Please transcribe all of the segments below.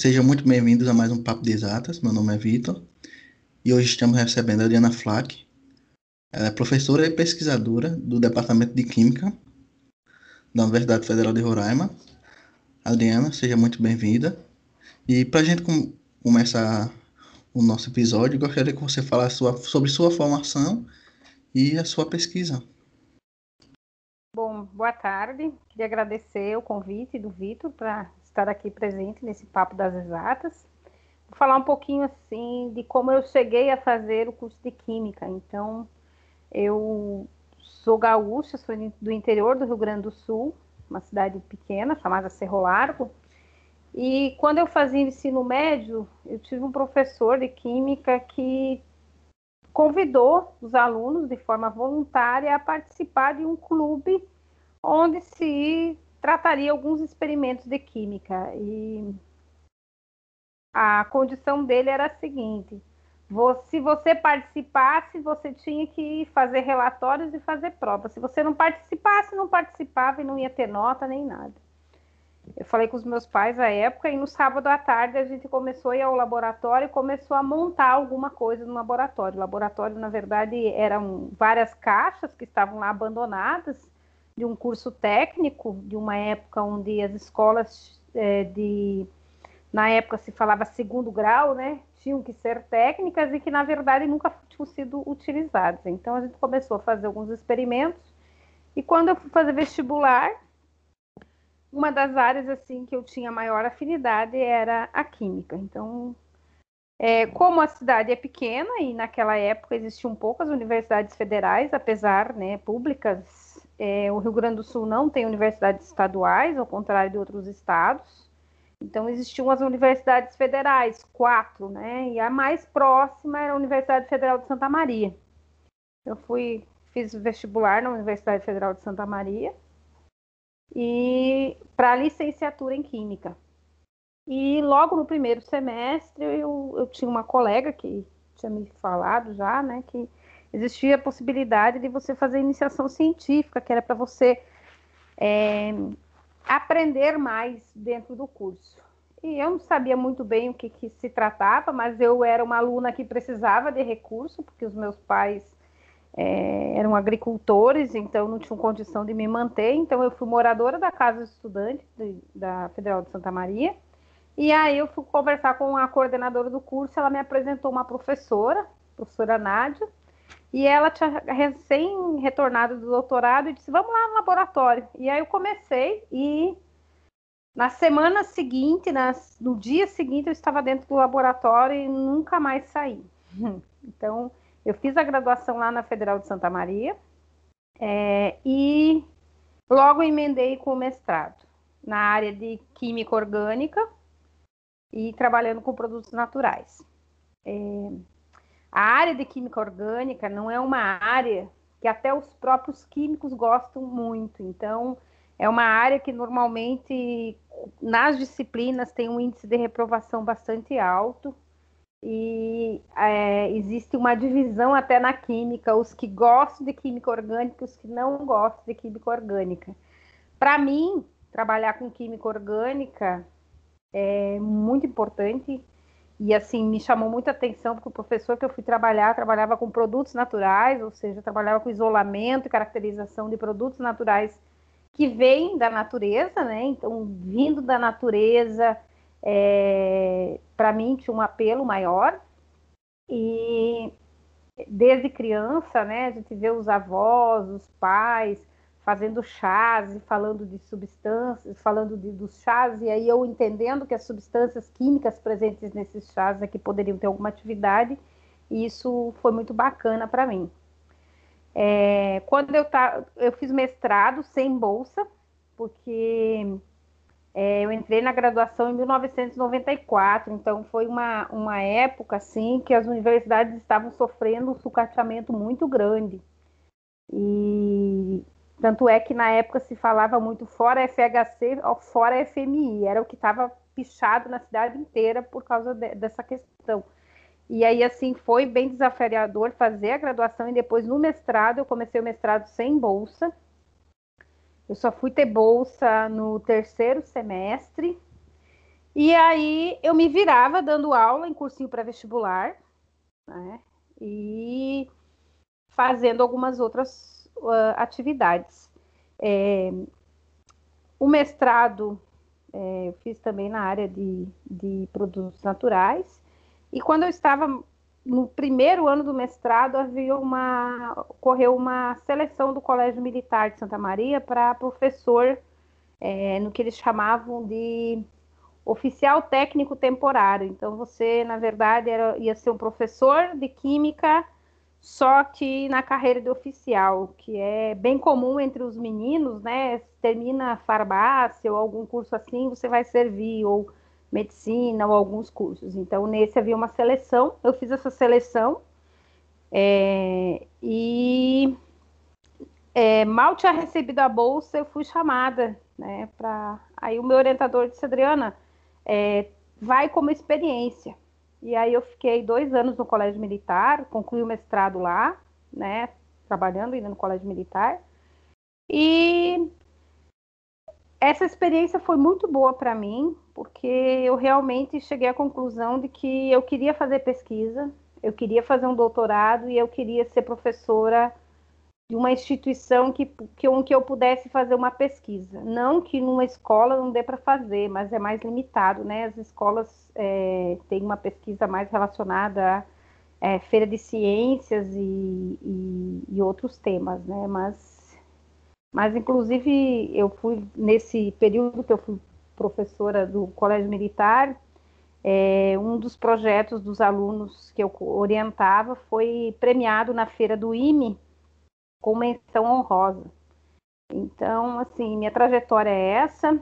Sejam muito bem-vindos a mais um Papo de Exatas. Meu nome é Vitor e hoje estamos recebendo a Adriana Flack. Ela é professora e pesquisadora do Departamento de Química da Universidade Federal de Roraima. Adriana, seja muito bem-vinda. E para a gente com começar o nosso episódio, gostaria que você falasse sua, sobre sua formação e a sua pesquisa. Bom, boa tarde. Queria agradecer o convite do Vitor para estar aqui presente nesse Papo das Exatas. Vou falar um pouquinho assim de como eu cheguei a fazer o curso de Química. Então, eu sou gaúcha, sou do interior do Rio Grande do Sul, uma cidade pequena chamada Cerro Largo. E quando eu fazia ensino médio, eu tive um professor de Química que convidou os alunos de forma voluntária a participar de um clube onde se trataria alguns experimentos de química e a condição dele era a seguinte: se você participasse, você tinha que fazer relatórios e fazer provas. Se você não participasse, não participava e não ia ter nota nem nada. Eu falei com os meus pais à época e no sábado à tarde a gente começou a ir ao laboratório e começou a montar alguma coisa no laboratório. O laboratório, na verdade, eram várias caixas que estavam lá abandonadas de um curso técnico, de uma época onde as escolas é, de. Na época se falava segundo grau, né? Tinham que ser técnicas e que, na verdade, nunca tinham sido utilizadas. Então, a gente começou a fazer alguns experimentos. E quando eu fui fazer vestibular, uma das áreas assim que eu tinha maior afinidade era a química. Então, é, como a cidade é pequena e naquela época existiam poucas universidades federais, apesar né, públicas é, o Rio Grande do Sul não tem universidades estaduais, ao contrário de outros estados. Então, existiam as universidades federais, quatro, né? E a mais próxima era a Universidade Federal de Santa Maria. Eu fui, fiz vestibular na Universidade Federal de Santa Maria e para licenciatura em Química. E logo no primeiro semestre eu, eu tinha uma colega que tinha me falado já, né, que existia a possibilidade de você fazer iniciação científica, que era para você é, aprender mais dentro do curso. E eu não sabia muito bem o que, que, se tratava, mas eu era uma aluna que precisava de recurso, porque os meus pais é, eram agricultores, então não tinham condição de me manter. Então eu fui moradora da casa estudante de, da Federal de Santa Maria. E aí eu fui conversar com a coordenadora do curso, ela me apresentou uma professora, professora Nádia, e ela tinha recém retornado do doutorado e disse: Vamos lá no laboratório. E aí eu comecei e na semana seguinte, nas, no dia seguinte, eu estava dentro do laboratório e nunca mais saí. Então, eu fiz a graduação lá na Federal de Santa Maria é, e logo emendei com o mestrado na área de química orgânica e trabalhando com produtos naturais. É, a área de química orgânica não é uma área que até os próprios químicos gostam muito. Então, é uma área que normalmente nas disciplinas tem um índice de reprovação bastante alto e é, existe uma divisão até na química, os que gostam de química orgânica e os que não gostam de química orgânica. Para mim, trabalhar com química orgânica é muito importante e assim, me chamou muita atenção, porque o professor que eu fui trabalhar trabalhava com produtos naturais, ou seja, trabalhava com isolamento e caracterização de produtos naturais que vêm da natureza, né? Então, vindo da natureza, é, para mim tinha um apelo maior. E desde criança, né, a gente vê os avós, os pais, fazendo chás e falando de substâncias, falando de, dos chás, e aí eu entendendo que as substâncias químicas presentes nesses chás aqui poderiam ter alguma atividade, e isso foi muito bacana para mim. É, quando eu, tá, eu fiz mestrado sem bolsa, porque é, eu entrei na graduação em 1994, então foi uma, uma época assim que as universidades estavam sofrendo um sucateamento muito grande. E tanto é que na época se falava muito fora FHC, fora FMI, era o que estava pichado na cidade inteira por causa de, dessa questão. E aí, assim, foi bem desafiador fazer a graduação e depois no mestrado, eu comecei o mestrado sem bolsa. Eu só fui ter bolsa no terceiro semestre. E aí eu me virava dando aula em cursinho pré-vestibular, né? E fazendo algumas outras uh, atividades. É, o mestrado é, eu fiz também na área de, de produtos naturais. E quando eu estava no primeiro ano do mestrado, havia uma ocorreu uma seleção do Colégio Militar de Santa Maria para professor é, no que eles chamavam de oficial técnico temporário. Então você, na verdade, era, ia ser um professor de química só que na carreira de oficial, que é bem comum entre os meninos, né? Termina farmácia ou algum curso assim, você vai servir, ou medicina, ou alguns cursos. Então, nesse havia uma seleção, eu fiz essa seleção, é, e é, mal tinha recebido a bolsa, eu fui chamada, né? Pra... Aí o meu orientador disse, Adriana, é, vai como experiência. E aí eu fiquei dois anos no colégio militar, concluí o mestrado lá, né? Trabalhando ainda no colégio militar. E essa experiência foi muito boa para mim, porque eu realmente cheguei à conclusão de que eu queria fazer pesquisa, eu queria fazer um doutorado e eu queria ser professora de uma instituição que, que, que eu pudesse fazer uma pesquisa. Não que numa escola não dê para fazer, mas é mais limitado, né? As escolas é, têm uma pesquisa mais relacionada à é, feira de ciências e, e, e, outros temas, né? Mas, mas, inclusive, eu fui, nesse período que eu fui professora do Colégio Militar, é, um dos projetos dos alunos que eu orientava foi premiado na feira do IME, com menção honrosa. Então, assim, minha trajetória é essa.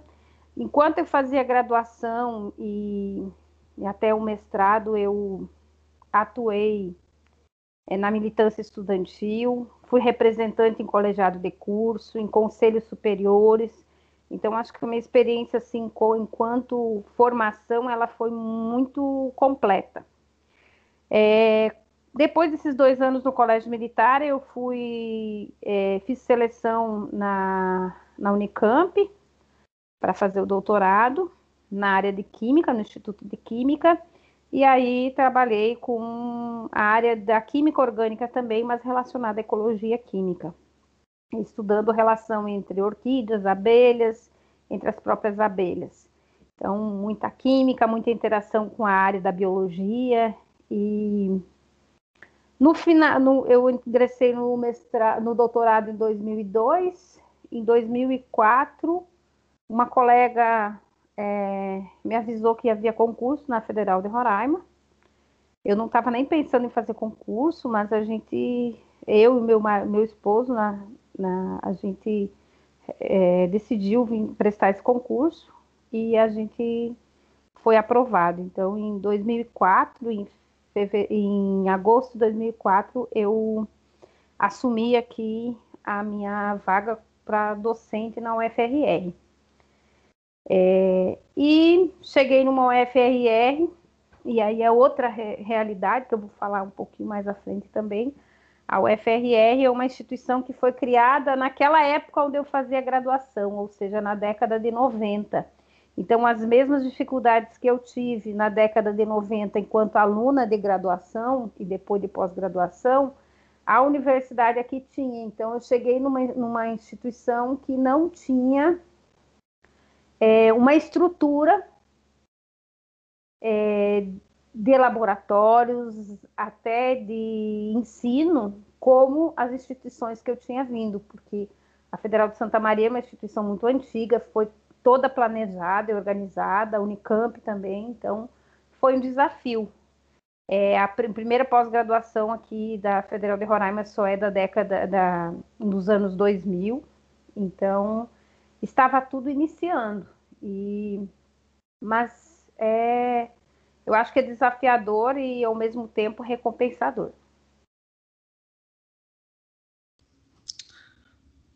Enquanto eu fazia graduação e, e até o mestrado, eu atuei é, na militância estudantil, fui representante em colegiado de curso, em conselhos superiores. Então, acho que a minha experiência, assim, enquanto formação, ela foi muito completa. É, depois desses dois anos no colégio militar, eu fui, é, fiz seleção na, na Unicamp para fazer o doutorado na área de Química, no Instituto de Química, e aí trabalhei com a área da Química Orgânica também, mas relacionada à ecologia química, estudando a relação entre orquídeas, abelhas, entre as próprias abelhas. Então, muita química, muita interação com a área da biologia e no final, no, eu ingressei no, mestrado, no doutorado em 2002. Em 2004, uma colega é, me avisou que havia concurso na Federal de Roraima. Eu não estava nem pensando em fazer concurso, mas a gente, eu e meu, meu esposo, na, na a gente é, decidiu vir prestar esse concurso e a gente foi aprovado. Então, em 2004, em em agosto de 2004, eu assumi aqui a minha vaga para docente na UFRR. É, e cheguei numa UFRR, e aí é outra re realidade, que eu vou falar um pouquinho mais à frente também. A UFRR é uma instituição que foi criada naquela época onde eu fazia graduação, ou seja, na década de 90. Então, as mesmas dificuldades que eu tive na década de 90 enquanto aluna de graduação e depois de pós-graduação, a universidade aqui tinha. Então, eu cheguei numa, numa instituição que não tinha é, uma estrutura é, de laboratórios, até de ensino, como as instituições que eu tinha vindo, porque a Federal de Santa Maria é uma instituição muito antiga, foi toda planejada e organizada, a Unicamp também, então foi um desafio. É, a pr primeira pós-graduação aqui da Federal de Roraima só é da década da, dos anos 2000, então estava tudo iniciando. E, mas é, eu acho que é desafiador e ao mesmo tempo recompensador.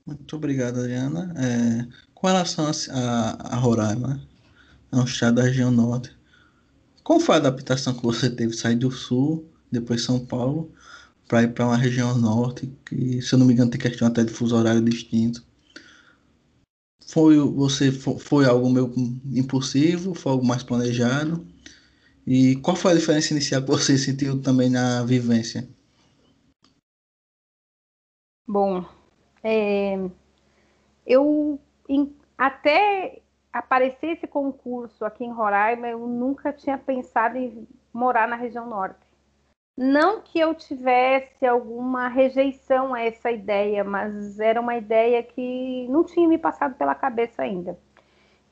Muito obrigado, Adriana. É, com relação a, a, Roraima, é um estado da região norte, como foi a adaptação que você teve sair do sul, depois São Paulo, para ir para uma região norte, que, se eu não me engano, tem questão até de fuso horário distinto? foi você foi algo meio impulsivo, foi algo mais planejado? E qual foi a diferença inicial que você sentiu também na vivência? Bom, é, eu em, até aparecer esse concurso aqui em Roraima, eu nunca tinha pensado em morar na região norte. Não que eu tivesse alguma rejeição a essa ideia, mas era uma ideia que não tinha me passado pela cabeça ainda.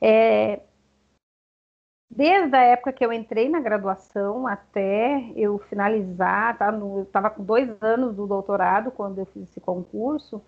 É, desde a época que eu entrei na graduação até eu finalizar, tá no, eu estava com dois anos do doutorado quando eu fiz esse concurso,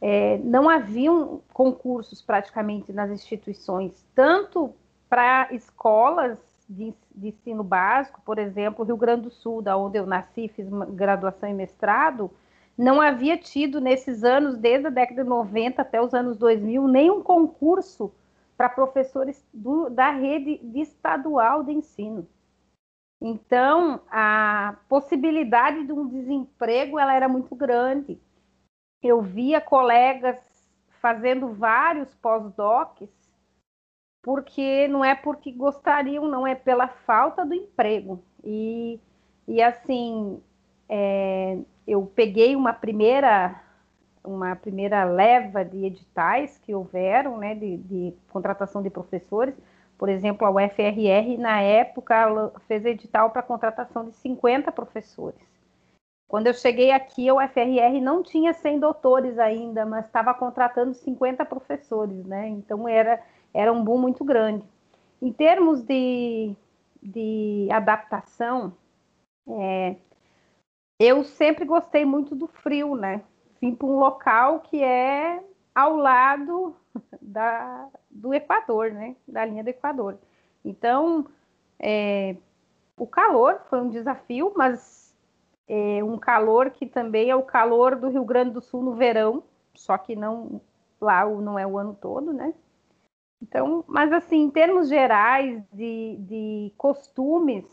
é, não haviam concursos praticamente nas instituições, tanto para escolas de, de, ensino básico, por exemplo, Rio Grande do Sul, da onde eu nasci, fiz graduação e mestrado, não havia tido nesses anos, desde a década de 90 até os anos 2000, nenhum concurso para professores do, da rede estadual de ensino. Então, a possibilidade de um desemprego ela era muito grande. Eu via colegas fazendo vários pós-docs porque não é porque gostariam, não é pela falta do emprego. E, e assim, é, eu peguei uma primeira uma primeira leva de editais que houveram, né, de, de contratação de professores. Por exemplo, a UFRR, na época, fez edital para contratação de 50 professores. Quando eu cheguei aqui, a UFRR não tinha 100 doutores ainda, mas estava contratando 50 professores, né? Então, era, era um boom muito grande. Em termos de, de adaptação, é, eu sempre gostei muito do frio, né? Vim para um local que é ao lado da, do Equador, né? Da linha do Equador. Então, é, o calor foi um desafio, mas é um calor que também é o calor do Rio Grande do Sul no verão, só que não lá não é o ano todo, né? Então, mas assim, em termos gerais de, de costumes,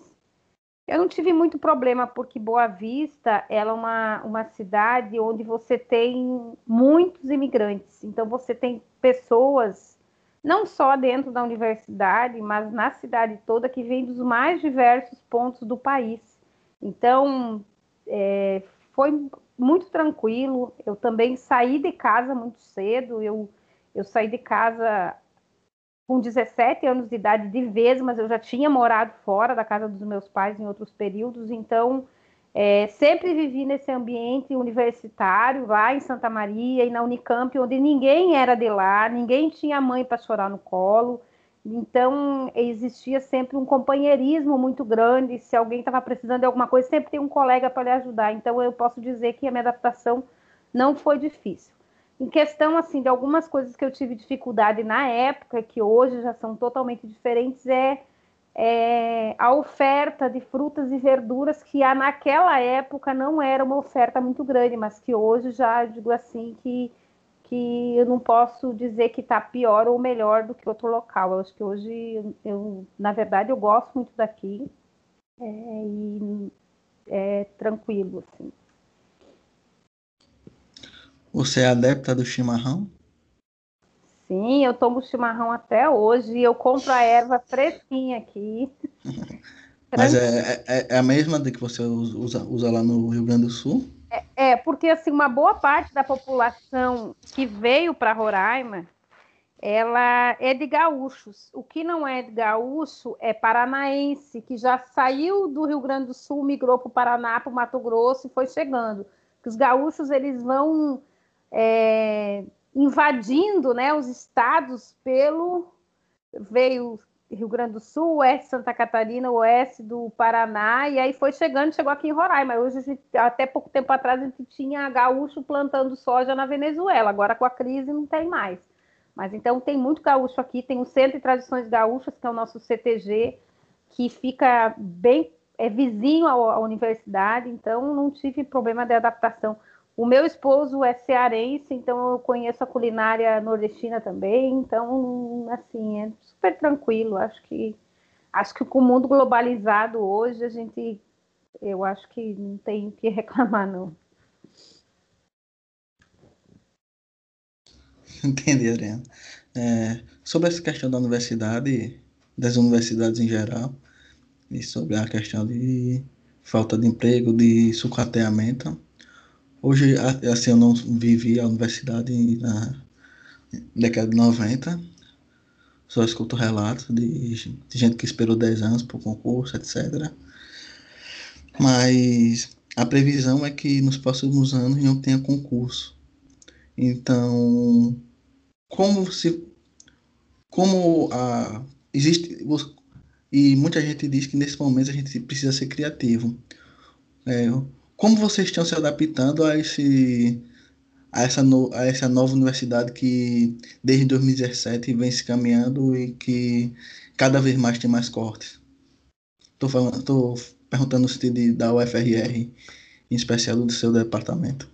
eu não tive muito problema, porque Boa Vista ela é uma, uma cidade onde você tem muitos imigrantes. Então, você tem pessoas, não só dentro da universidade, mas na cidade toda, que vêm dos mais diversos pontos do país. Então, é, foi muito tranquilo. Eu também saí de casa muito cedo. Eu, eu saí de casa com 17 anos de idade de vez, mas eu já tinha morado fora da casa dos meus pais em outros períodos, então é, sempre vivi nesse ambiente universitário, lá em Santa Maria e na Unicamp, onde ninguém era de lá, ninguém tinha mãe para chorar no colo, então existia sempre um companheirismo muito grande. Se alguém estava precisando de alguma coisa, sempre tem um colega para lhe ajudar. Então eu posso dizer que a minha adaptação não foi difícil. Em questão assim de algumas coisas que eu tive dificuldade na época, que hoje já são totalmente diferentes, é, é a oferta de frutas e verduras que naquela época não era uma oferta muito grande, mas que hoje já digo assim que que eu não posso dizer que está pior ou melhor do que outro local. Eu acho que hoje, eu, na verdade, eu gosto muito daqui é, e é tranquilo, assim. Você é adepta do chimarrão? Sim, eu tomo chimarrão até hoje. Eu compro a erva fresquinha aqui. Mas é, é, é, a mesma de que você usa, usa lá no Rio Grande do Sul? É, é porque assim, uma boa parte da população que veio para Roraima, ela é de gaúchos. O que não é de gaúcho é paranaense, que já saiu do Rio Grande do Sul, migrou para o Paraná, para o Mato Grosso e foi chegando. Os gaúchos eles vão é, invadindo né, os estados pelo. Veio Rio Grande do Sul, oeste Santa Catarina, oeste do Paraná, e aí foi chegando, chegou aqui em Roraima. Hoje, gente, até pouco tempo atrás, a gente tinha gaúcho plantando soja na Venezuela, agora com a crise não tem mais. Mas então tem muito gaúcho aqui, tem o Centro de Tradições Gaúchas, que é o nosso CTG, que fica bem é vizinho à universidade, então não tive problema de adaptação. O meu esposo é cearense, então eu conheço a culinária nordestina também, então assim, é super tranquilo. Acho que acho que com o mundo globalizado hoje a gente eu acho que não tem que reclamar não. Entendi, Adriana. é, sobre essa questão da universidade, das universidades em geral, e sobre a questão de falta de emprego, de sucateamento. Hoje, assim, eu não vivi a universidade na década de 90, só escuto relatos de, gente que esperou 10 anos para o concurso, etc. Mas a previsão é que nos próximos anos não tenha concurso. Então, como se como a existe e muita gente diz que nesse momento a gente precisa ser criativo. É, como vocês estão se adaptando a esse a essa, no, a essa nova universidade que desde 2017 vem se caminhando e que cada vez mais tem mais cortes? Estou falando, tô perguntando se de, da UFRR, em especial do seu departamento.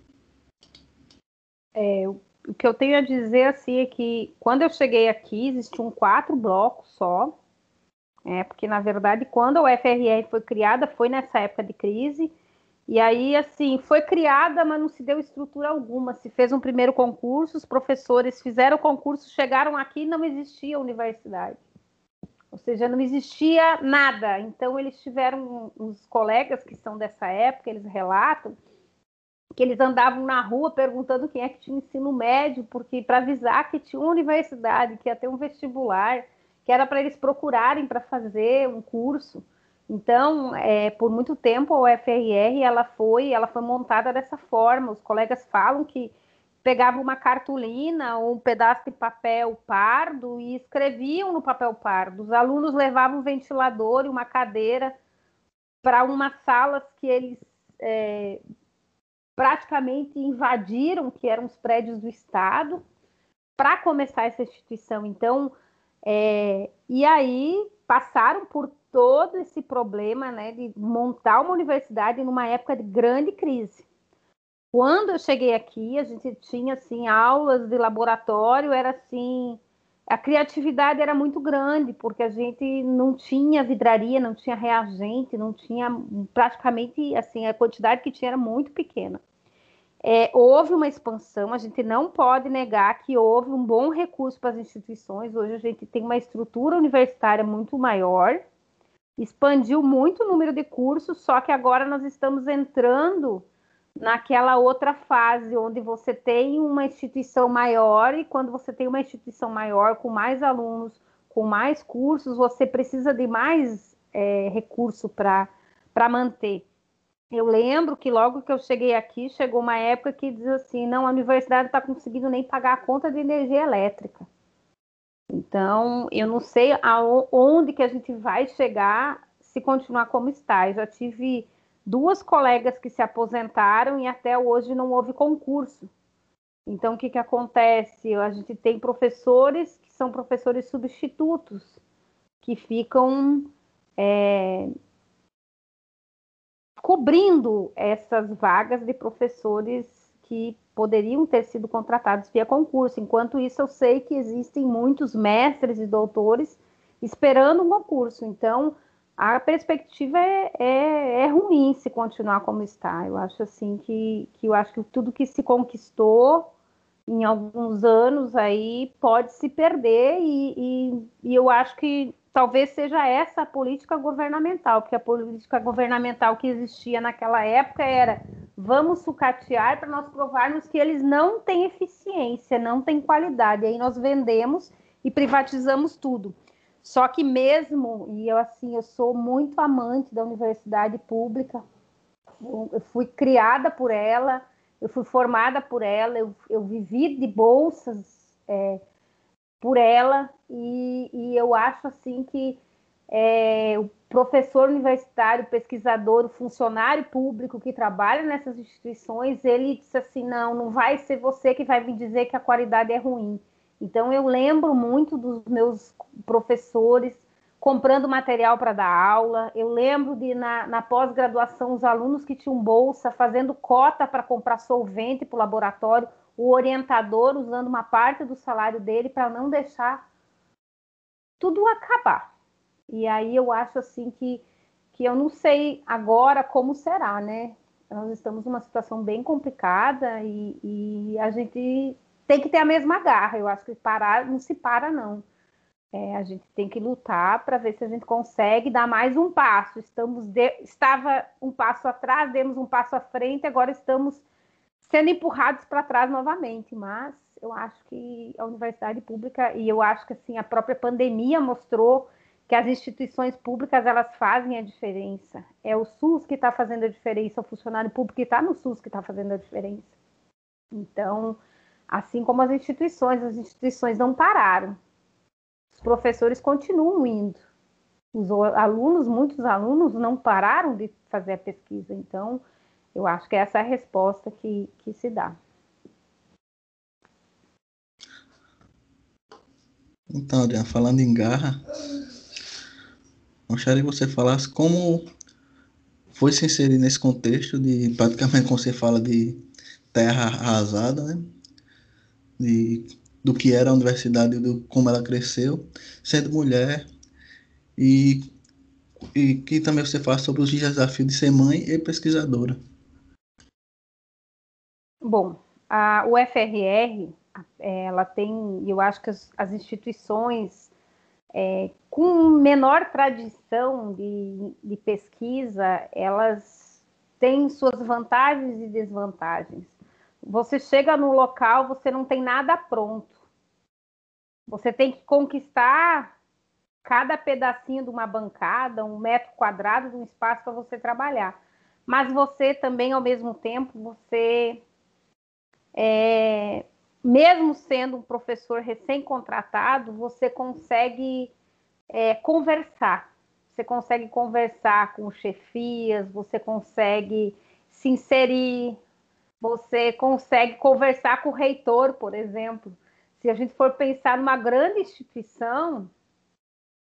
É, o que eu tenho a dizer assim é que quando eu cheguei aqui existiam quatro blocos só, é, porque na verdade quando a UFRR foi criada foi nessa época de crise e aí assim foi criada, mas não se deu estrutura alguma. Se fez um primeiro concurso, os professores fizeram o concurso, chegaram aqui e não existia universidade. Ou seja, não existia nada. Então, eles tiveram uns colegas que são dessa época, eles relatam que eles andavam na rua perguntando quem é que tinha ensino médio, porque para avisar que tinha uma universidade, que ia ter um vestibular, que era para eles procurarem para fazer um curso. Então, é, por muito tempo a UFRR ela foi, ela foi montada dessa forma. Os colegas falam que pegavam uma cartolina ou um pedaço de papel pardo e escreviam no papel pardo. Os alunos levavam um ventilador e uma cadeira para umas salas que eles é, praticamente invadiram, que eram os prédios do Estado, para começar essa instituição. Então, é, e aí passaram por todo esse problema né, de montar uma universidade numa época de grande crise. Quando eu cheguei aqui, a gente tinha assim aulas de laboratório, era assim, a criatividade era muito grande, porque a gente não tinha vidraria, não tinha reagente, não tinha praticamente assim, a quantidade que tinha era muito pequena. É, houve uma expansão, a gente não pode negar que houve um bom recurso para as instituições. Hoje a gente tem uma estrutura universitária muito maior, expandiu muito o número de cursos, só que agora nós estamos entrando naquela outra fase onde você tem uma instituição maior e quando você tem uma instituição maior com mais alunos, com mais cursos, você precisa de mais é, recurso para manter. Eu lembro que logo que eu cheguei aqui, chegou uma época que diz assim, não, a universidade está conseguindo nem pagar a conta de energia elétrica. Então, eu não sei aonde que a gente vai chegar se continuar como está. Eu já tive duas colegas que se aposentaram e até hoje não houve concurso. Então, o que, que acontece? A gente tem professores que são professores substitutos, que ficam é, cobrindo essas vagas de professores que poderiam ter sido contratados via concurso. Enquanto isso, eu sei que existem muitos mestres e doutores esperando um concurso. Então, a perspectiva é, é, é, ruim se continuar como está. Eu acho assim que, que eu acho que tudo que se conquistou em alguns anos aí pode se perder e, e, e eu acho que talvez seja essa a política governamental, porque a política governamental que existia naquela época era vamos sucatear para nós provarmos que eles não têm eficiência, não têm qualidade. Aí nós vendemos e privatizamos tudo. Só que mesmo, e eu assim, eu sou muito amante da universidade pública, eu fui criada por ela, eu fui formada por ela, eu, eu vivi de bolsas é, por ela, e, e, eu acho assim que é, professor universitário, pesquisador, funcionário público que trabalha nessas instituições, ele disse assim, não, não vai ser você que vai me dizer que a qualidade é ruim então, eu lembro muito dos meus professores comprando material para dar aula. Eu lembro de, na, na pós-graduação, os alunos que tinham bolsa fazendo cota para comprar solvente para o laboratório, o orientador usando uma parte do salário dele para não deixar tudo acabar. E aí eu acho assim que, que eu não sei agora como será, né? Nós estamos numa situação bem complicada e, e a gente tem que ter a mesma garra. Eu acho que parar não se para, não. É, a gente tem que lutar para ver se a gente consegue dar mais um passo. Estamos de... Estava um passo atrás, demos um passo à frente, agora estamos sendo empurrados para trás novamente. Mas eu acho que a universidade pública, e eu acho que assim, a própria pandemia mostrou que as instituições públicas elas fazem a diferença. É o SUS que está fazendo a diferença, o funcionário público que está no SUS que está fazendo a diferença. Então, assim como as instituições, as instituições não pararam. Os professores continuam indo. Os alunos, muitos alunos não pararam de fazer a pesquisa. Então, eu acho que essa é a resposta que, que se dá. Então, Adriana, falando em garra, gostaria que você falasse como foi se inserir nesse contexto de, praticamente, como você fala, de terra arrasada, né? De, do que era a universidade, do como ela cresceu, sendo mulher, e, e que também você fala sobre os desafios de ser mãe e pesquisadora. Bom, a UFRR, ela tem, eu acho que as, as instituições é, com menor tradição de, de pesquisa, elas têm suas vantagens e desvantagens. Você chega no local, você não tem nada pronto. Você tem que conquistar cada pedacinho de uma bancada, um metro quadrado de um espaço para você trabalhar. Mas você também, ao mesmo tempo, você é, mesmo sendo um professor recém-contratado, você consegue é, conversar. Você consegue conversar com chefias, você consegue se inserir, você consegue conversar com o reitor, por exemplo. Se a gente for pensar numa grande instituição,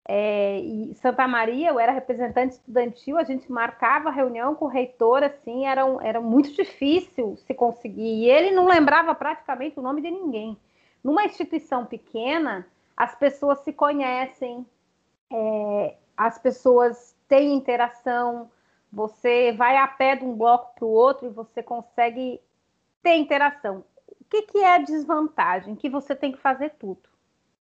é, e Santa Maria, eu era representante estudantil, a gente marcava reunião com o reitor, assim, era, um, era muito difícil se conseguir. E ele não lembrava praticamente o nome de ninguém. Numa instituição pequena, as pessoas se conhecem, é, as pessoas têm interação, você vai a pé de um bloco para o outro e você consegue ter interação. O que, que é a desvantagem? Que você tem que fazer tudo.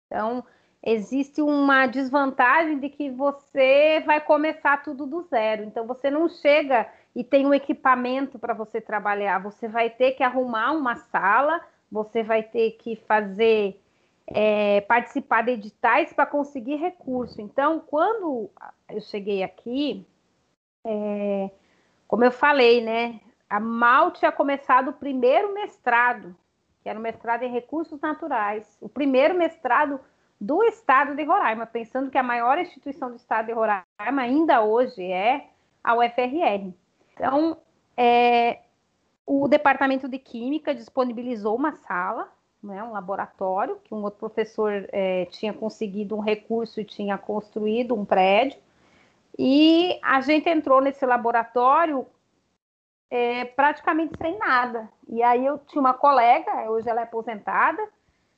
Então, existe uma desvantagem de que você vai começar tudo do zero. Então você não chega e tem um equipamento para você trabalhar. Você vai ter que arrumar uma sala, você vai ter que fazer é, participar de editais para conseguir recurso. Então, quando eu cheguei aqui, é, como eu falei, né, a mal tinha começado o primeiro mestrado, que era o mestrado em recursos naturais. O primeiro mestrado do estado de Roraima, pensando que a maior instituição do estado de Roraima ainda hoje é a UFRR. Então, é, o departamento de Química disponibilizou uma sala, né, um laboratório, que um outro professor é, tinha conseguido um recurso e tinha construído um prédio, e a gente entrou nesse laboratório é, praticamente sem nada. E aí eu tinha uma colega, hoje ela é aposentada,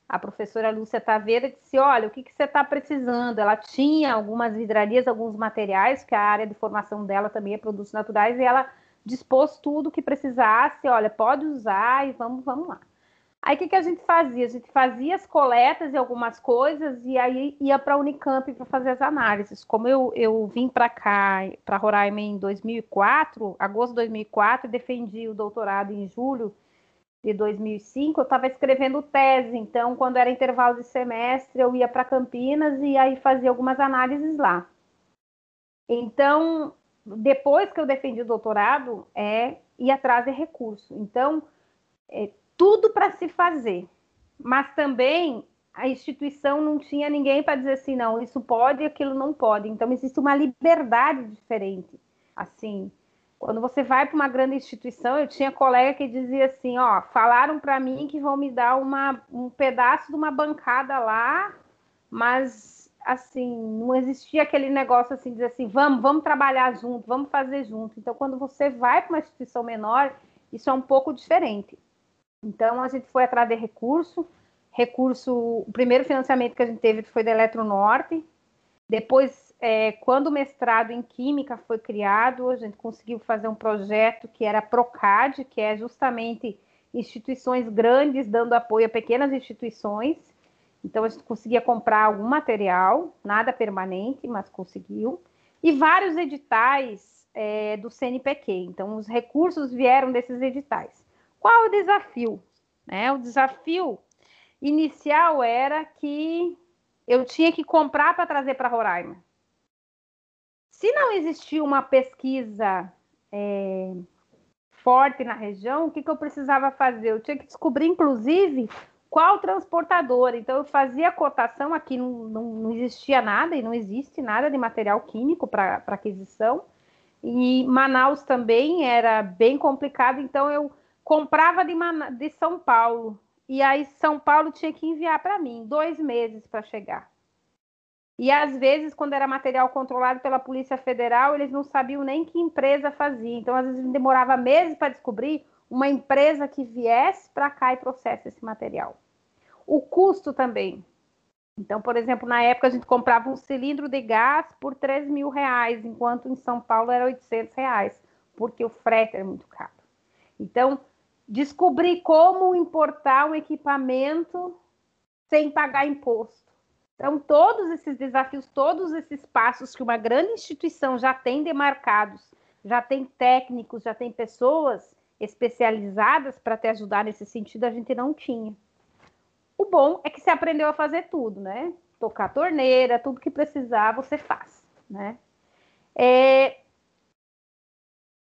a professora Lúcia Taveira disse: Olha, o que, que você está precisando? Ela tinha algumas vidrarias, alguns materiais, que a área de formação dela também é produtos naturais, e ela dispôs tudo que precisasse: olha, pode usar e vamos, vamos lá. Aí o que, que a gente fazia? A gente fazia as coletas e algumas coisas e aí ia para a Unicamp para fazer as análises. Como eu, eu vim para cá, para Roraima em 2004, agosto de 2004, defendi o doutorado em julho de 2005, eu estava escrevendo tese, então quando era intervalo de semestre eu ia para Campinas e aí fazia algumas análises lá. Então, depois que eu defendi o doutorado, é ir atrás de recurso. Então, é tudo para se fazer, mas também a instituição não tinha ninguém para dizer assim, não, isso pode e aquilo não pode. Então, existe uma liberdade diferente. Assim, quando você vai para uma grande instituição, eu tinha colega que dizia assim, ó, falaram para mim que vão me dar uma, um pedaço de uma bancada lá, mas assim, não existia aquele negócio assim, dizer assim, vamos, vamos trabalhar junto, vamos fazer junto. Então, quando você vai para uma instituição menor, isso é um pouco diferente. Então, a gente foi atrás de recurso, recurso, o primeiro financiamento que a gente teve foi da Eletronorte, depois é, quando o mestrado em Química foi criado, a gente conseguiu fazer um projeto que era PROCAD, que é justamente instituições grandes dando apoio a pequenas instituições. Então a gente conseguia comprar algum material, nada permanente, mas conseguiu. E vários editais é, do CNPq. Então os recursos vieram desses editais. Qual o desafio? Né? O desafio inicial era que eu tinha que comprar para trazer para Roraima. Se não existia uma pesquisa é, forte na região, o que, que eu precisava fazer? Eu tinha que descobrir, inclusive, qual transportador. Então, eu fazia cotação, aqui não, não, não existia nada e não existe nada de material químico para aquisição. E Manaus também era bem complicado, então eu comprava de, Man de São Paulo. E aí São Paulo tinha que enviar para mim dois meses para chegar. E às vezes, quando era material controlado pela Polícia Federal, eles não sabiam nem que empresa fazia. Então, às vezes, demorava meses para descobrir uma empresa que viesse para cá e processe esse material. O custo também. Então, por exemplo, na época a gente comprava um cilindro de gás por 3 mil reais, enquanto em São Paulo era 800 reais, porque o frete era muito caro. Então, descobrir como importar um equipamento sem pagar imposto então, todos esses desafios, todos esses passos que uma grande instituição já tem demarcados, já tem técnicos, já tem pessoas especializadas para te ajudar nesse sentido, a gente não tinha. O bom é que você aprendeu a fazer tudo, né? Tocar torneira, tudo que precisar, você faz, né? É...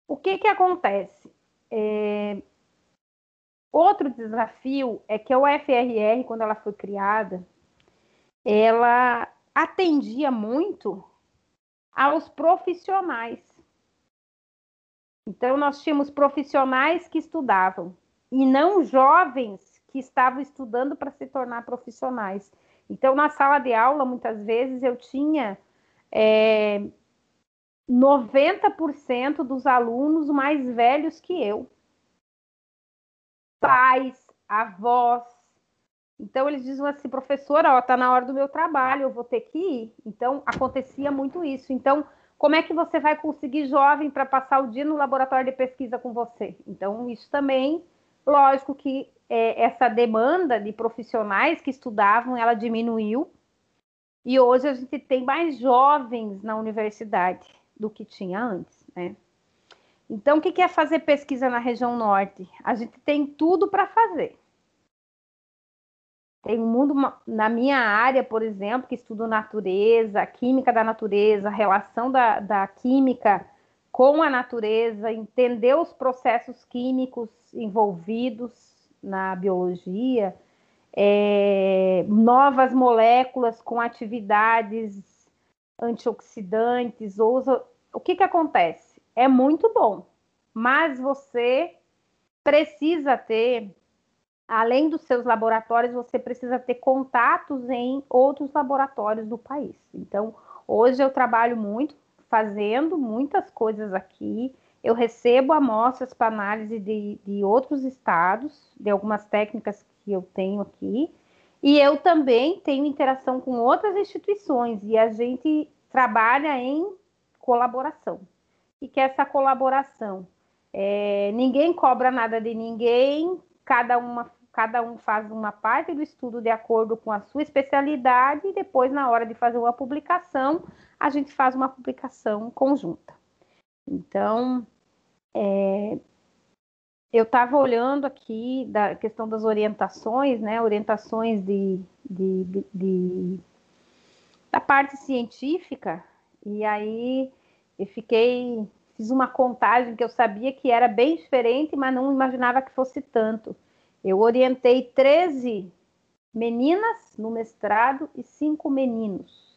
O que que acontece? É... Outro desafio é que a UFRR, quando ela foi criada, ela atendia muito aos profissionais. Então, nós tínhamos profissionais que estudavam e não jovens que estavam estudando para se tornar profissionais. Então, na sala de aula, muitas vezes eu tinha é, 90% dos alunos mais velhos que eu. Pais, avós, então eles diziam assim, professora, ó, tá na hora do meu trabalho, eu vou ter que ir. Então acontecia muito isso. Então, como é que você vai conseguir jovem para passar o dia no laboratório de pesquisa com você? Então, isso também, lógico que é, essa demanda de profissionais que estudavam, ela diminuiu. E hoje a gente tem mais jovens na universidade do que tinha antes, né? Então, o que é fazer pesquisa na região norte? A gente tem tudo para fazer. Tem um mundo, na minha área, por exemplo, que estudo natureza, química da natureza, relação da, da química com a natureza, entender os processos químicos envolvidos na biologia, é, novas moléculas com atividades antioxidantes, usa... o que, que acontece? É muito bom, mas você precisa ter além dos seus laboratórios, você precisa ter contatos em outros laboratórios do país. Então, hoje eu trabalho muito fazendo muitas coisas aqui. Eu recebo amostras para análise de, de outros estados, de algumas técnicas que eu tenho aqui. E eu também tenho interação com outras instituições e a gente trabalha em colaboração. E que essa colaboração, é, ninguém cobra nada de ninguém, cada, uma, cada um faz uma parte do estudo de acordo com a sua especialidade e depois, na hora de fazer uma publicação, a gente faz uma publicação conjunta. Então, é, eu estava olhando aqui da questão das orientações, né? Orientações de, de, de, de, da parte científica, e aí eu fiquei fiz uma contagem que eu sabia que era bem diferente, mas não imaginava que fosse tanto. Eu orientei 13 meninas no mestrado e cinco meninos.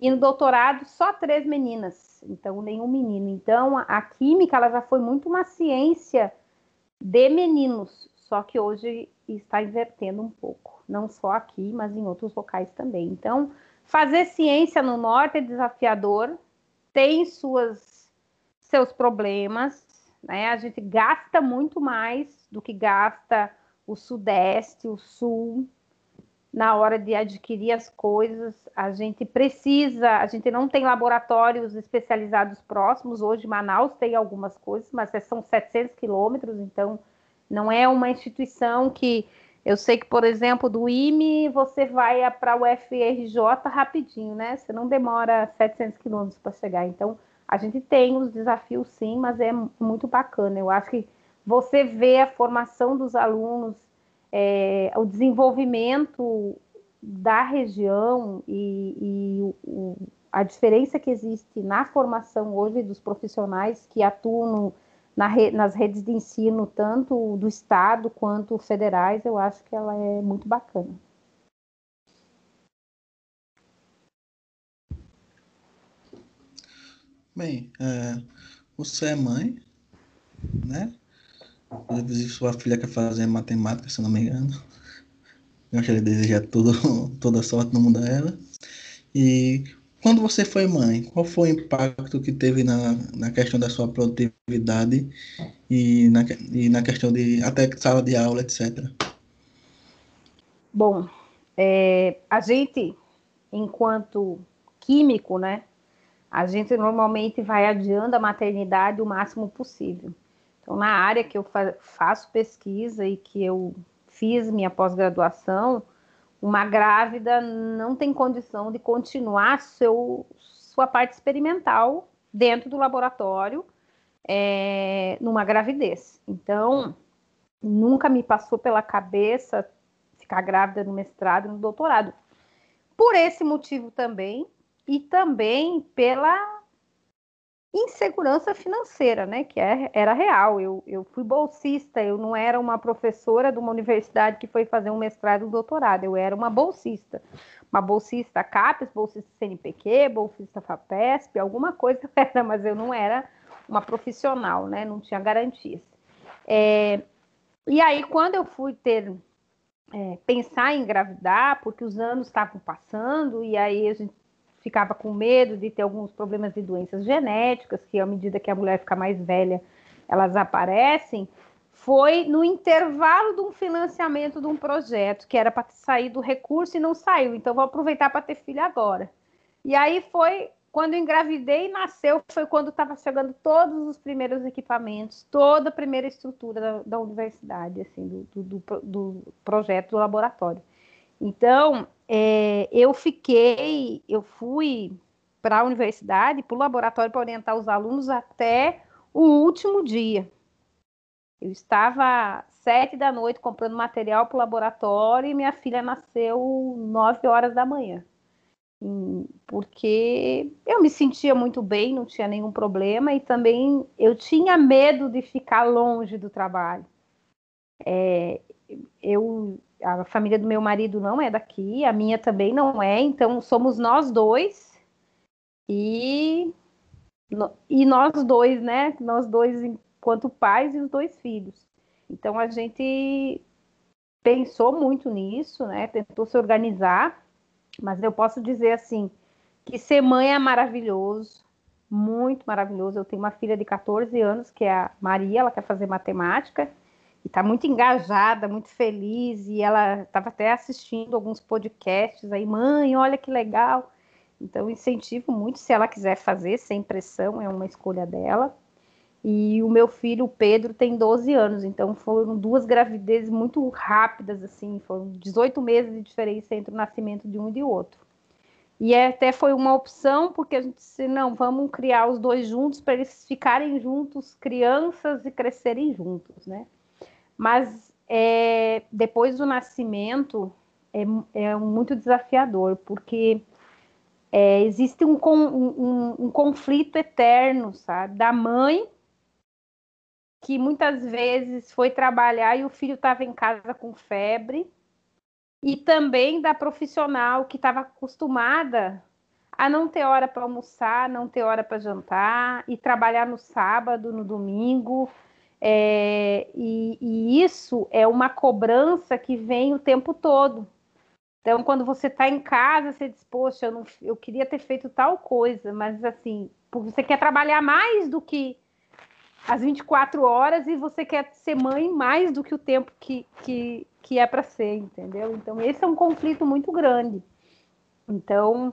E no doutorado, só três meninas, então nenhum menino. Então, a química ela já foi muito uma ciência de meninos, só que hoje está invertendo um pouco, não só aqui, mas em outros locais também. Então, fazer ciência no norte é desafiador, tem suas seus problemas, né? A gente gasta muito mais do que gasta o Sudeste, o Sul, na hora de adquirir as coisas. A gente precisa, a gente não tem laboratórios especializados próximos. Hoje, Manaus tem algumas coisas, mas são 700 quilômetros, então Não é uma instituição que eu sei que, por exemplo, do IME você vai para o FRJ rapidinho, né? Você não demora 700 quilômetros para chegar. Então, a gente tem os desafios sim, mas é muito bacana. Eu acho que você vê a formação dos alunos, é, o desenvolvimento da região e, e o, a diferença que existe na formação hoje dos profissionais que atuam na re, nas redes de ensino, tanto do Estado quanto federais, eu acho que ela é muito bacana. Bem, é, você é mãe, né? Inclusive, sua filha quer fazer matemática, se não me engano. Eu de desejar tudo, toda sorte no mundo a ela. E quando você foi mãe, qual foi o impacto que teve na, na questão da sua produtividade e na, e na questão de até sala de aula, etc? Bom, é, a gente, enquanto químico, né, a gente normalmente vai adiando a maternidade o máximo possível. Então, na área que eu fa faço pesquisa e que eu fiz minha pós-graduação, uma grávida não tem condição de continuar seu, sua parte experimental dentro do laboratório é, numa gravidez. Então, nunca me passou pela cabeça ficar grávida no mestrado e no doutorado. Por esse motivo também, e também pela insegurança financeira, né, que é, era real. Eu, eu fui bolsista, eu não era uma professora de uma universidade que foi fazer um mestrado e um doutorado, eu era uma bolsista. Uma bolsista CAPES, bolsista CNPq, bolsista FAPESP, alguma coisa era, mas eu não era uma profissional, né, não tinha garantias. É, e aí, quando eu fui ter, é, pensar em engravidar, porque os anos estavam passando, e aí a gente ficava com medo de ter alguns problemas de doenças genéticas, que à medida que a mulher fica mais velha, elas aparecem, foi no intervalo de um financiamento de um projeto, que era para sair do recurso e não saiu. Então, vou aproveitar para ter filho agora. E aí foi quando engravidei e nasceu, foi quando estava chegando todos os primeiros equipamentos, toda a primeira estrutura da, da universidade, assim, do, do, do, do projeto do laboratório. Então, é, eu fiquei, eu fui para a universidade, para o laboratório, para orientar os alunos até o último dia. Eu estava sete da noite comprando material para o laboratório e minha filha nasceu nove horas da manhã. Porque eu me sentia muito bem, não tinha nenhum problema e também eu tinha medo de ficar longe do trabalho. É, eu a família do meu marido não é daqui, a minha também não é, então somos nós dois e e nós dois, né? Nós dois enquanto pais e os dois filhos. Então a gente pensou muito nisso, né? Tentou se organizar, mas eu posso dizer assim que ser mãe é maravilhoso, muito maravilhoso. Eu tenho uma filha de 14 anos que é a Maria, ela quer fazer matemática e está muito engajada, muito feliz, e ela estava até assistindo alguns podcasts aí, mãe, olha que legal. Então, incentivo muito se ela quiser fazer, sem pressão, é uma escolha dela. E o meu filho, o Pedro, tem 12 anos, então foram duas gravidezes muito rápidas, assim, foram 18 meses de diferença entre o nascimento de um e de outro. E até foi uma opção, porque a gente disse, não, vamos criar os dois juntos para eles ficarem juntos, crianças, e crescerem juntos, né? Mas é, depois do nascimento é, é, muito desafiador, porque é, existe um, um, um conflito eterno, sabe? Da mãe que muitas vezes foi trabalhar e o filho estava em casa com febre, e também da profissional que estava acostumada a não ter hora para almoçar, não ter hora para jantar, e trabalhar no sábado, no domingo, é, e, e, isso é uma cobrança que vem o tempo todo. Então, quando você está em casa, você diz, poxa, eu, não, eu queria ter feito tal coisa, mas assim, você quer trabalhar mais do que as 24 horas e você quer ser mãe mais do que o tempo que, que, que é para ser, entendeu? Então, esse é um conflito muito grande. Então,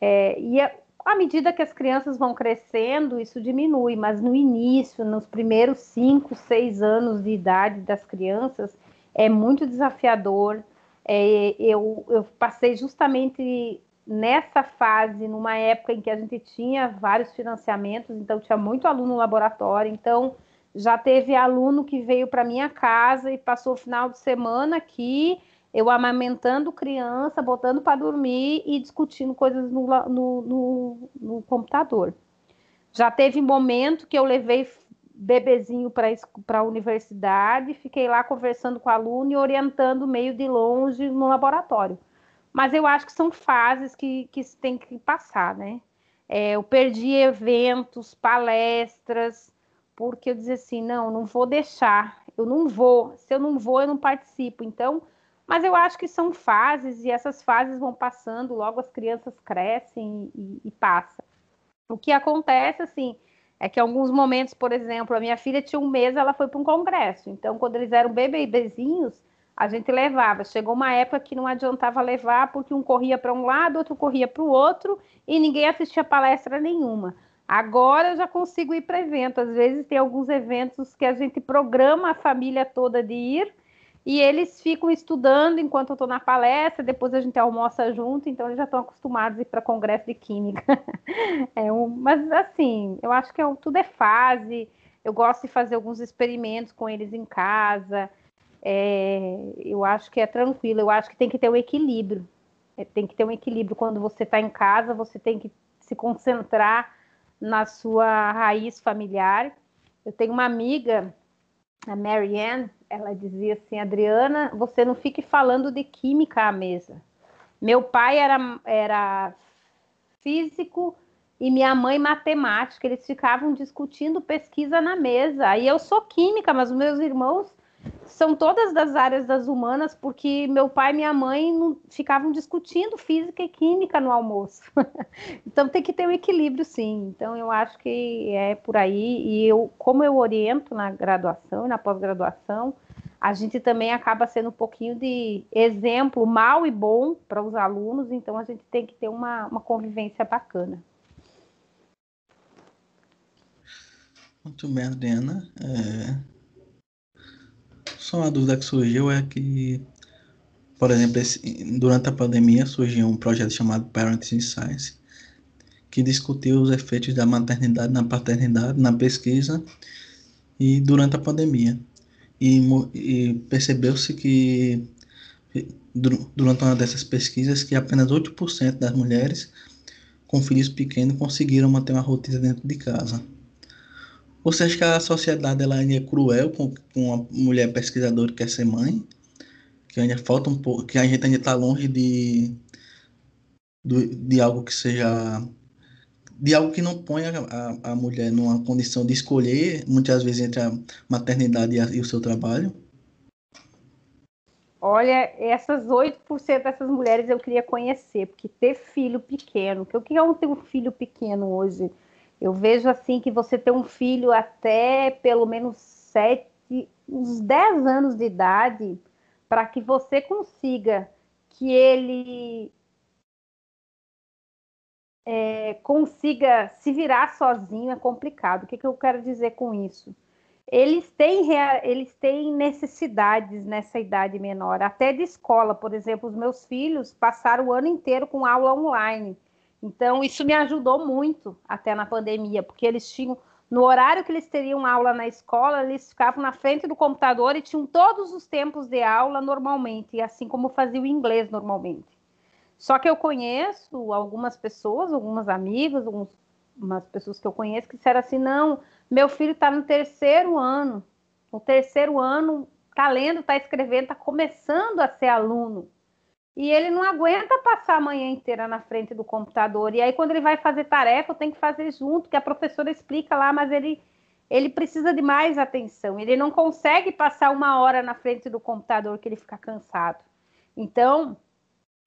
é, e é, À medida que as crianças vão crescendo, isso diminui, mas no início, nos primeiros cinco, seis anos de idade das crianças, é muito desafiador. É, eu, eu passei justamente nessa fase, numa época em que a gente tinha vários financiamentos, então tinha muito aluno no laboratório, então já teve aluno que veio para minha casa e passou o final de semana aqui eu amamentando criança, botando para dormir e discutindo coisas no, no, no, no, computador. Já teve momento que eu levei bebezinho para a universidade, fiquei lá conversando com o aluno e orientando meio de longe no laboratório. Mas eu acho que são fases que, que se tem que passar, né? É, eu perdi eventos, palestras, porque eu dizia assim, não, não vou deixar, eu não vou, se eu não vou, eu não participo. Então, mas eu acho que são fases e essas fases vão passando, logo as crianças crescem e, e passa. O que acontece, assim, é que em alguns momentos, por exemplo, a minha filha tinha um mês, ela foi para um congresso. Então, quando eles eram bebezinhos, a gente levava. Chegou uma época que não adiantava levar, porque um corria para um lado, outro corria para o outro, e ninguém assistia palestra nenhuma. Agora eu já consigo ir para evento. Às vezes tem alguns eventos que a gente programa a família toda de ir, e eles ficam estudando enquanto eu estou na palestra, depois a gente almoça junto, então eles já estão acostumados a ir para congresso de química. é um, mas assim, eu acho que é, tudo é fase. Eu gosto de fazer alguns experimentos com eles em casa. É, eu acho que é tranquilo, eu acho que tem que ter um equilíbrio. É, tem que ter um equilíbrio. Quando você está em casa, você tem que se concentrar na sua raiz familiar. Eu tenho uma amiga, a Marianne, ela dizia assim, Adriana, você não fique falando de química à mesa. Meu pai era, era físico e minha mãe matemática, eles ficavam discutindo pesquisa na mesa. Aí eu sou química, mas os meus irmãos são todas das áreas das humanas, porque meu pai e minha mãe ficavam discutindo física e química no almoço. então tem que ter um equilíbrio, sim. Então eu acho que é por aí. E eu, como eu oriento na graduação e na pós-graduação, a gente também acaba sendo um pouquinho de exemplo mal e bom para os alunos, então a gente tem que ter uma, uma convivência bacana. Muito bem, Adriana. É só uma dúvida que surgiu é que, por exemplo, esse, durante a pandemia surgiu um projeto chamado Parents in Science, que discutiu os efeitos da maternidade na paternidade, na pesquisa e durante a pandemia. E, e percebeu-se que, durante uma dessas pesquisas, que apenas 8% das mulheres com filhos pequenos conseguiram manter uma rotina dentro de casa. Você acha que a sociedade ela ainda é cruel com, com uma mulher pesquisadora que quer ser mãe? Que ainda falta um pouco, que a gente ainda está longe de, de, de, algo que seja de algo que não ponha a, a mulher numa condição de escolher, muitas vezes, entre a maternidade e, a, e o seu trabalho? Olha, essas 8% dessas mulheres eu queria conhecer, porque ter filho pequeno, que o que é um ter um filho pequeno hoje? Eu vejo assim que você ter um filho até pelo menos sete, uns 10 anos de idade, para que você consiga que ele é, consiga se virar sozinho é complicado. O que, que eu quero dizer com isso? Eles têm, eles têm necessidades nessa idade menor, até de escola. Por exemplo, os meus filhos passaram o ano inteiro com aula online. Então, isso me ajudou muito até na pandemia, porque eles tinham, no horário que eles teriam aula na escola, eles ficavam na frente do computador e tinham todos os tempos de aula normalmente, assim como fazia o inglês normalmente. Só que eu conheço algumas pessoas, algumas amigas, algumas pessoas que eu conheço que disseram assim: não, meu filho está no terceiro ano, no terceiro ano, está lendo, está escrevendo, está começando a ser aluno e ele não aguenta passar a manhã inteira na frente do computador. E aí, quando ele vai fazer tarefa, tem que fazer junto, que a professora explica lá, mas ele, ele precisa de mais atenção. Ele não consegue passar uma hora na frente do computador que ele fica cansado. Então,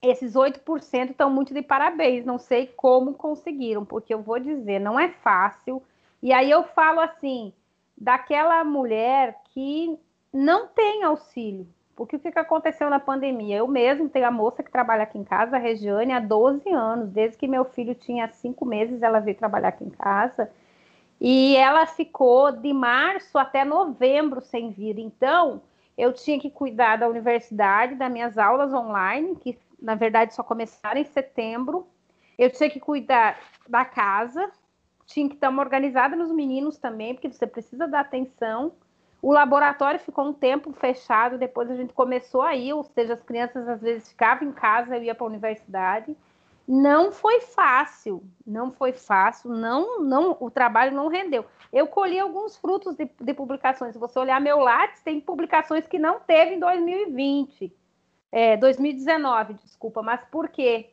esses 8% estão muito de parabéns. Não sei como conseguiram, porque eu vou dizer, não é fácil. E aí eu falo assim, daquela mulher que não tem auxílio Porque o que, que aconteceu na pandemia? Eu mesmo tenho a moça que trabalha aqui em casa, a Regiane, há 12 anos. Desde que meu filho tinha cinco meses, ela veio trabalhar aqui em casa. E ela ficou de março até novembro sem vir. Então, eu tinha que cuidar da universidade, das minhas aulas online, que na verdade só começaram em setembro. Eu tinha que cuidar da casa, tinha que estar organizada nos meninos também, porque você precisa dar atenção. O laboratório ficou um tempo fechado, depois a gente começou a ir, ou seja, as crianças às vezes ficavam em casa, eu ia para a universidade. Não foi fácil, não foi fácil, não, não, o trabalho não rendeu. Eu colhi alguns frutos de, de publicações. Se você olhar meu Lattes, tem publicações que não teve em 2020, é, 2019, desculpa, mas por quê?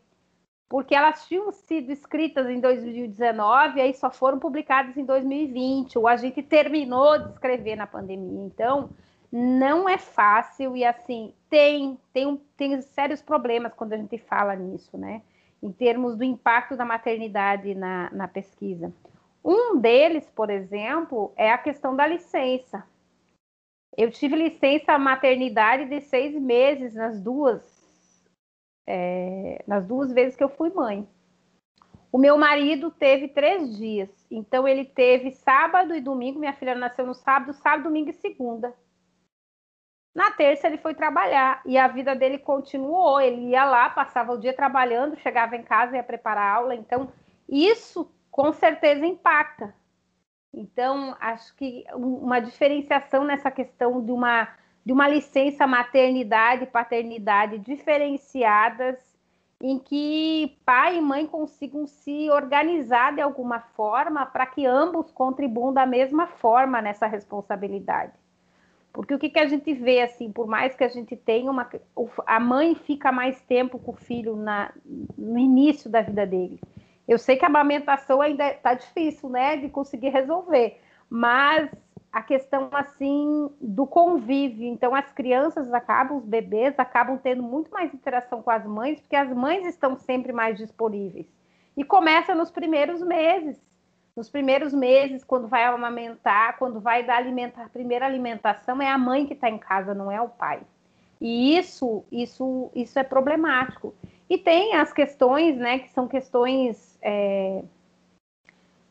Porque elas tinham sido escritas em 2019 e aí só foram publicadas em 2020, ou a gente terminou de escrever na pandemia. Então, não é fácil e assim, tem, tem, tem sérios problemas quando a gente fala nisso, né? em termos do impacto da maternidade na, na pesquisa. Um deles, por exemplo, é a questão da licença. Eu tive licença maternidade de seis meses nas duas, é, nas duas vezes que eu fui mãe. O meu marido teve três dias, então ele teve sábado e domingo. Minha filha nasceu no sábado, sábado, domingo e segunda. Na terça ele foi trabalhar e a vida dele continuou. Ele ia lá, passava o dia trabalhando, chegava em casa e ia preparar aula. Então, isso com certeza impacta. Então, acho que uma diferenciação nessa questão de uma, de uma licença maternidade e paternidade diferenciadas, em que pai e mãe consigam se organizar de alguma forma para que ambos contribuam da mesma forma nessa responsabilidade. Porque o que, que a gente vê, assim, por mais que a gente tenha uma. A mãe fica mais tempo com o filho na, no início da vida dele. Eu sei que a amamentação ainda está difícil, né, de conseguir resolver, mas a questão, assim, do convívio. Então, as crianças acabam, os bebês acabam tendo muito mais interação com as mães, porque as mães estão sempre mais disponíveis. E começa nos primeiros meses nos primeiros meses, quando vai amamentar, quando vai dar alimenta, a primeira alimentação, é a mãe que está em casa, não é o pai. E isso, isso, isso é problemático. E tem as questões, né, que são questões é,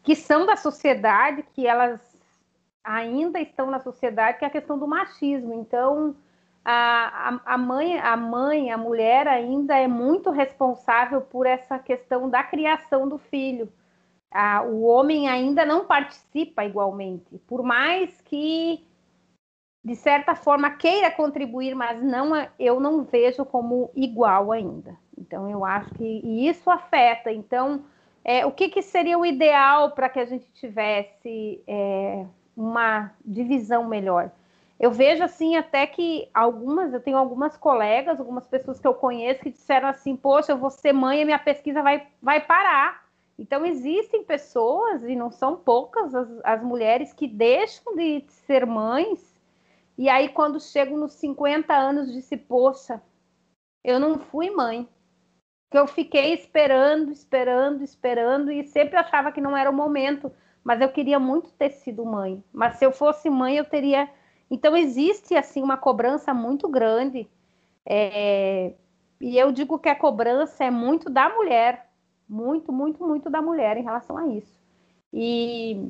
que são da sociedade, que elas ainda estão na sociedade, que é a questão do machismo. Então, a, a, mãe, a mãe, a mulher ainda é muito responsável por essa questão da criação do filho o homem ainda não participa igualmente, por mais que de certa forma queira contribuir, mas não eu não vejo como igual ainda. Então eu acho que isso afeta. Então é, o que, que, seria o ideal para que a gente tivesse é, uma divisão melhor? Eu vejo assim até que algumas, eu tenho algumas colegas, algumas pessoas que eu conheço que disseram assim, poxa, eu vou ser mãe e minha pesquisa vai, vai parar então, existem pessoas, e não são poucas, as, as mulheres que deixam de ser mães, e aí, quando chegam nos 50 anos, disse: Poxa, eu não fui mãe. Que eu fiquei esperando, esperando, esperando, e sempre achava que não era o momento, mas eu queria muito ter sido mãe. Mas se eu fosse mãe, eu teria. Então, existe, assim, uma cobrança muito grande. É... E eu digo que a cobrança é muito da mulher, muito, muito, muito da mulher em relação a isso. E,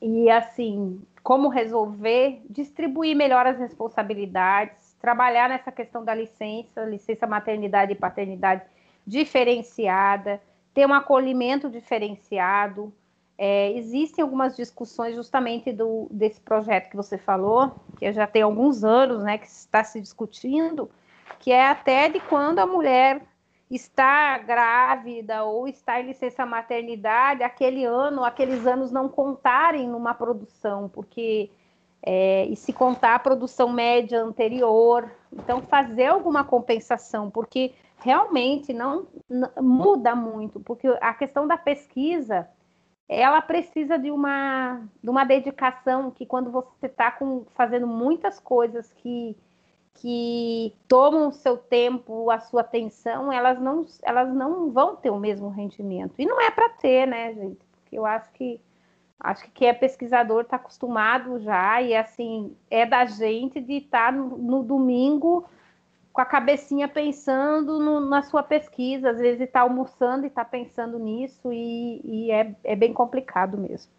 e assim, como resolver, distribuir melhor as responsabilidades, trabalhar nessa questão da licença, licença maternidade e paternidade diferenciada, ter um acolhimento diferenciado. É, existem algumas discussões justamente do, desse projeto que você falou, que já tem alguns anos né, que está se discutindo, que é até de quando a mulher está grávida ou está em licença maternidade, aquele ano, aqueles anos não contarem numa produção, porque é, e se contar a produção média anterior, então fazer alguma compensação, porque realmente não, não muda muito, porque a questão da pesquisa ela precisa de uma, de uma dedicação que quando você está fazendo muitas coisas que que tomam o seu tempo, a sua atenção, elas não, elas não vão ter o mesmo rendimento. E não é para ter, né, gente? Porque eu acho que Acho que quem é pesquisador está acostumado já, e assim, é da gente de estar tá no, no, domingo com a cabecinha pensando no, na sua pesquisa, às vezes está almoçando e está pensando nisso, e, e é, é bem complicado mesmo.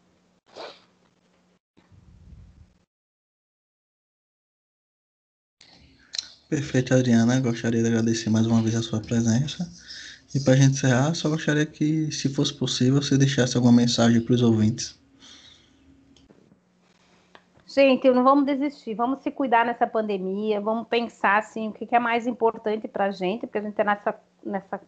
Perfeito, Adriana. Gostaria de agradecer mais uma vez a sua presença. E para a gente encerrar, só gostaria que, se fosse possível, você deixasse alguma mensagem para os ouvintes. Gente, não vamos desistir, vamos se cuidar nessa pandemia, vamos pensar assim, o que é mais importante para a gente, porque a gente está nessa, nessa,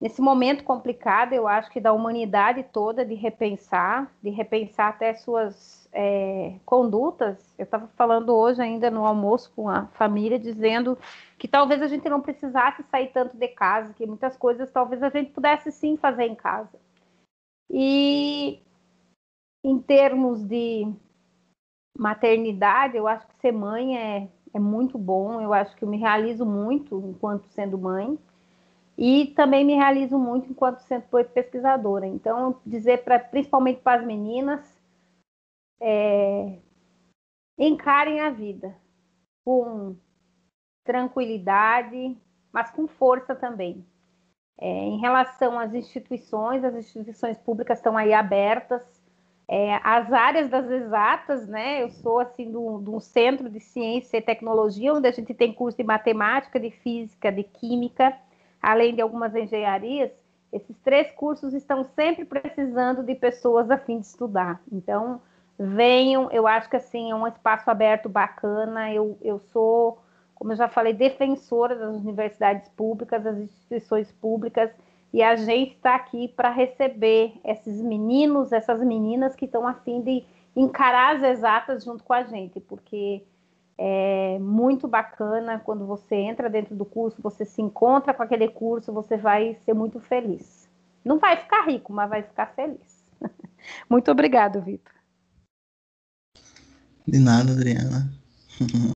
nesse momento complicado, eu acho que da humanidade toda, de repensar, de repensar até suas é, condutas. Eu estava falando hoje ainda no almoço com a família, dizendo que talvez a gente não precisasse sair tanto de casa, que muitas coisas talvez a gente pudesse sim fazer em casa. E em termos de maternidade, eu acho que ser mãe é, é muito bom. Eu acho que eu me realizo muito enquanto sendo mãe. E também me realizo muito enquanto sendo pesquisadora. Então, dizer para principalmente para as meninas, é, encarem a vida com tranquilidade, mas com força também. É, em relação às instituições, as instituições públicas estão aí abertas é, as áreas das exatas, né? Eu sou assim do, do centro de ciência e tecnologia, onde a gente tem curso de matemática, de física, de química, além de algumas engenharias. Esses três cursos estão sempre precisando de pessoas a fim de estudar. Então, venham, eu acho que assim é um espaço aberto bacana. Eu, eu sou, como eu já falei, defensora das universidades públicas, das instituições públicas e a gente está aqui para receber esses meninos, essas meninas que estão afim de encarar as exatas junto com a gente, porque é muito bacana quando você entra dentro do curso, você se encontra com aquele curso, você vai ser muito feliz. Não vai ficar rico, mas vai ficar feliz. Muito obrigado, Vitor. De nada, Adriana.